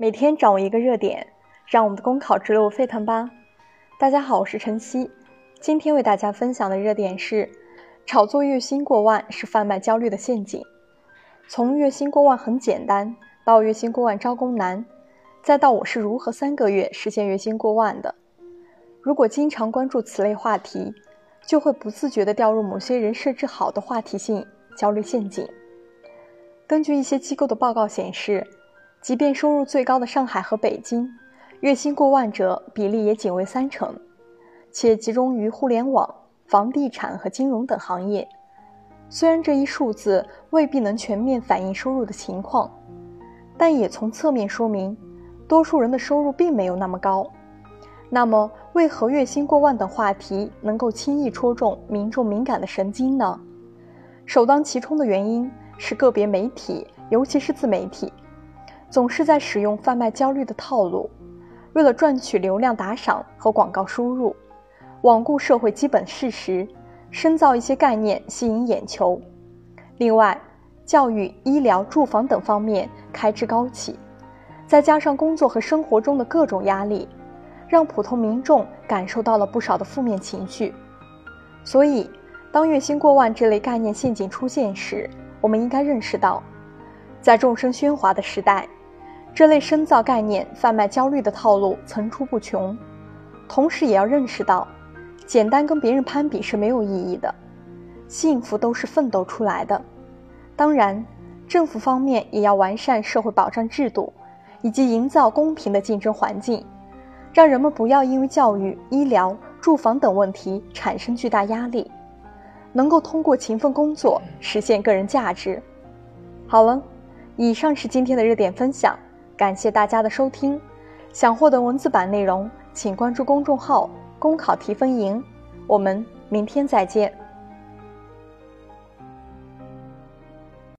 每天掌握一个热点，让我们的公考之路沸腾吧！大家好，我是晨曦，今天为大家分享的热点是：炒作月薪过万是贩卖焦虑的陷阱。从月薪过万很简单，到月薪过万招工难，再到我是如何三个月实现月薪过万的。如果经常关注此类话题，就会不自觉地掉入某些人设置好的话题性焦虑陷阱。根据一些机构的报告显示，即便收入最高的上海和北京，月薪过万者比例也仅为三成，且集中于互联网、房地产和金融等行业。虽然这一数字未必能全面反映收入的情况，但也从侧面说明，多数人的收入并没有那么高。那么，为何月薪过万等话题能够轻易戳中民众敏感的神经呢？首当其冲的原因。是个别媒体，尤其是自媒体，总是在使用贩卖焦虑的套路，为了赚取流量打赏和广告输入，罔顾社会基本事实，深造一些概念吸引眼球。另外，教育、医疗、住房等方面开支高企，再加上工作和生活中的各种压力，让普通民众感受到了不少的负面情绪。所以，当月薪过万这类概念陷阱出现时，我们应该认识到，在众生喧哗的时代，这类深造概念、贩卖焦虑的套路层出不穷。同时，也要认识到，简单跟别人攀比是没有意义的，幸福都是奋斗出来的。当然，政府方面也要完善社会保障制度，以及营造公平的竞争环境，让人们不要因为教育、医疗、住房等问题产生巨大压力。能够通过勤奋工作实现个人价值。好了，以上是今天的热点分享，感谢大家的收听。想获得文字版内容，请关注公众号“公考提分营”。我们明天再见。